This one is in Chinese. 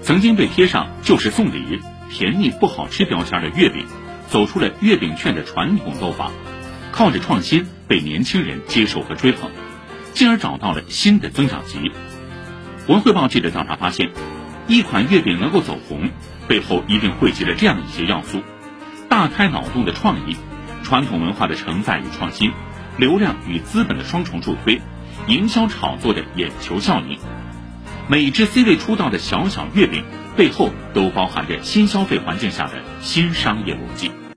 曾经被贴上就是送礼、便宜不好吃标签的月饼，走出了月饼券的传统做法，靠着创新被年轻人接受和追捧，进而找到了新的增长极。文汇报记者调查发现，一款月饼能够走红，背后一定汇集了这样一些要素：大开脑洞的创意、传统文化的承载与创新、流量与资本的双重助推、营销炒作的眼球效应。每一只 C 位出道的小小月饼背后，都包含着新消费环境下的新商业逻辑。